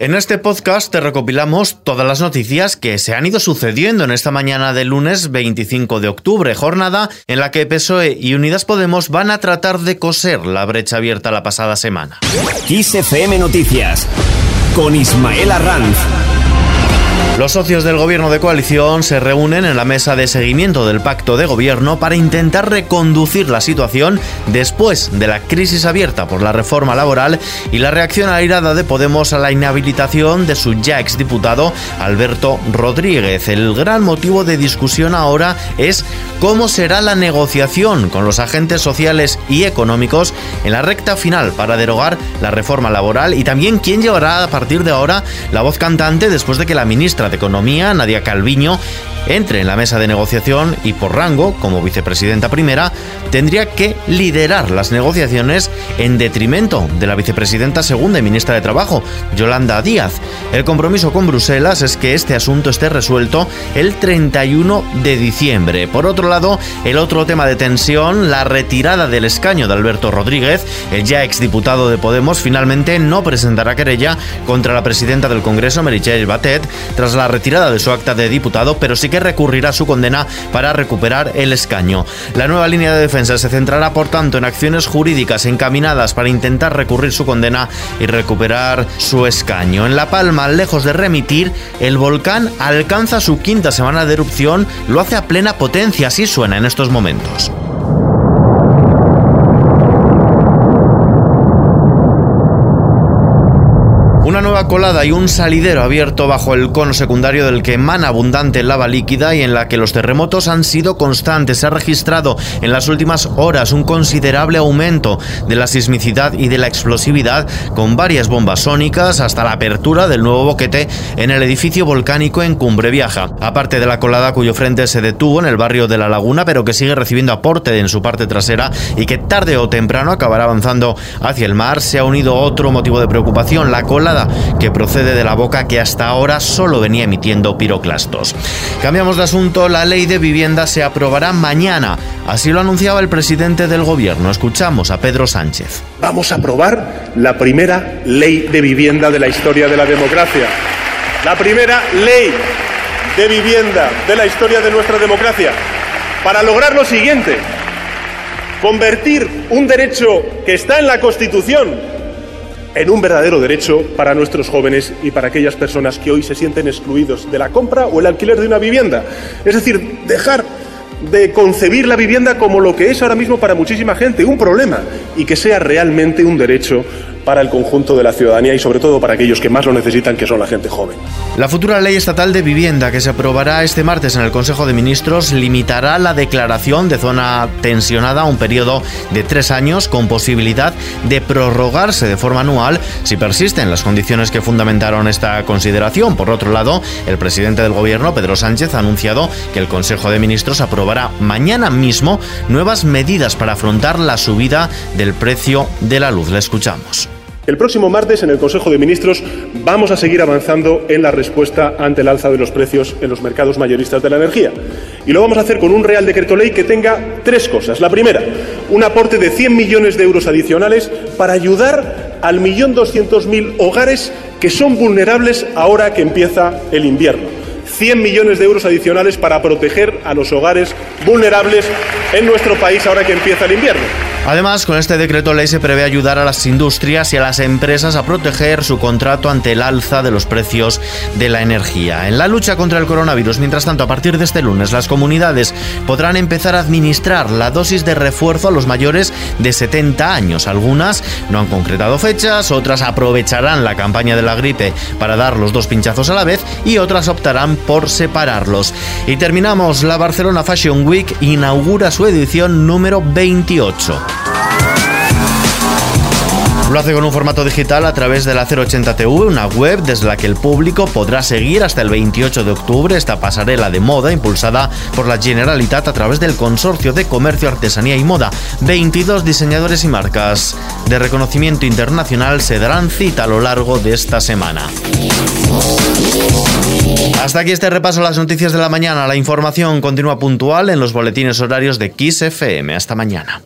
En este podcast te recopilamos todas las noticias que se han ido sucediendo en esta mañana del lunes 25 de octubre, jornada en la que PSOE y Unidas Podemos van a tratar de coser la brecha abierta la pasada semana. XFM Noticias con Ismael Arranz. Los socios del gobierno de coalición se reúnen en la mesa de seguimiento del pacto de gobierno para intentar reconducir la situación después de la crisis abierta por la reforma laboral y la reacción airada de Podemos a la inhabilitación de su ya exdiputado Alberto Rodríguez. El gran motivo de discusión ahora es cómo será la negociación con los agentes sociales y económicos en la recta final para derogar la reforma laboral y también quién llevará a partir de ahora la voz cantante después de que la ministra de Economía, Nadia Calviño, entre en la mesa de negociación y por rango, como vicepresidenta primera, tendría que liderar las negociaciones en detrimento de la vicepresidenta segunda y ministra de Trabajo, Yolanda Díaz. El compromiso con Bruselas es que este asunto esté resuelto el 31 de diciembre. Por otro lado, el otro tema de tensión, la retirada del escaño de Alberto Rodríguez, el ya exdiputado de Podemos, finalmente no presentará querella contra la presidenta del Congreso, Meritxell Batet, tras la retirada de su acta de diputado, pero sí que recurrirá su condena para recuperar el escaño. La nueva línea de defensa se centrará, por tanto, en acciones jurídicas encaminadas para intentar recurrir su condena y recuperar su escaño. En La Palma, lejos de remitir, el volcán alcanza su quinta semana de erupción, lo hace a plena potencia, así suena en estos momentos. Una nueva colada y un salidero abierto bajo el cono secundario del que emana abundante lava líquida y en la que los terremotos han sido constantes. Se ha registrado en las últimas horas un considerable aumento de la sismicidad y de la explosividad con varias bombas sónicas hasta la apertura del nuevo boquete en el edificio volcánico en Cumbre Viaja. Aparte de la colada cuyo frente se detuvo en el barrio de La Laguna pero que sigue recibiendo aporte en su parte trasera y que tarde o temprano acabará avanzando hacia el mar, se ha unido otro motivo de preocupación, la colada que procede de la boca que hasta ahora solo venía emitiendo piroclastos. Cambiamos de asunto, la ley de vivienda se aprobará mañana, así lo anunciaba el presidente del gobierno. Escuchamos a Pedro Sánchez. Vamos a aprobar la primera ley de vivienda de la historia de la democracia. La primera ley de vivienda de la historia de nuestra democracia. Para lograr lo siguiente, convertir un derecho que está en la Constitución en un verdadero derecho para nuestros jóvenes y para aquellas personas que hoy se sienten excluidos de la compra o el alquiler de una vivienda. Es decir, dejar de concebir la vivienda como lo que es ahora mismo para muchísima gente, un problema, y que sea realmente un derecho para el conjunto de la ciudadanía y sobre todo para aquellos que más lo necesitan, que son la gente joven. La futura ley estatal de vivienda que se aprobará este martes en el Consejo de Ministros limitará la declaración de zona tensionada a un periodo de tres años con posibilidad de prorrogarse de forma anual si persisten las condiciones que fundamentaron esta consideración. Por otro lado, el presidente del Gobierno, Pedro Sánchez, ha anunciado que el Consejo de Ministros aprobará mañana mismo nuevas medidas para afrontar la subida del precio de la luz. Le escuchamos. El próximo martes, en el Consejo de Ministros, vamos a seguir avanzando en la respuesta ante el alza de los precios en los mercados mayoristas de la energía. Y lo vamos a hacer con un Real Decreto Ley que tenga tres cosas. La primera, un aporte de 100 millones de euros adicionales para ayudar al millón doscientos mil hogares que son vulnerables ahora que empieza el invierno. 100 millones de euros adicionales para proteger a los hogares vulnerables en nuestro país ahora que empieza el invierno. Además, con este decreto ley se prevé ayudar a las industrias y a las empresas a proteger su contrato ante el alza de los precios de la energía. En la lucha contra el coronavirus, mientras tanto, a partir de este lunes, las comunidades podrán empezar a administrar la dosis de refuerzo a los mayores de 70 años. Algunas no han concretado fechas, otras aprovecharán la campaña de la gripe para dar los dos pinchazos a la vez y otras optarán por separarlos. Y terminamos, la Barcelona Fashion Week inaugura su edición número 28. Lo hace con un formato digital a través de la 080 TV, una web desde la que el público podrá seguir hasta el 28 de octubre esta pasarela de moda impulsada por la Generalitat a través del Consorcio de Comercio, Artesanía y Moda. 22 diseñadores y marcas de reconocimiento internacional se darán cita a lo largo de esta semana. Hasta aquí este repaso a las noticias de la mañana. La información continúa puntual en los boletines horarios de Kiss FM. Hasta mañana.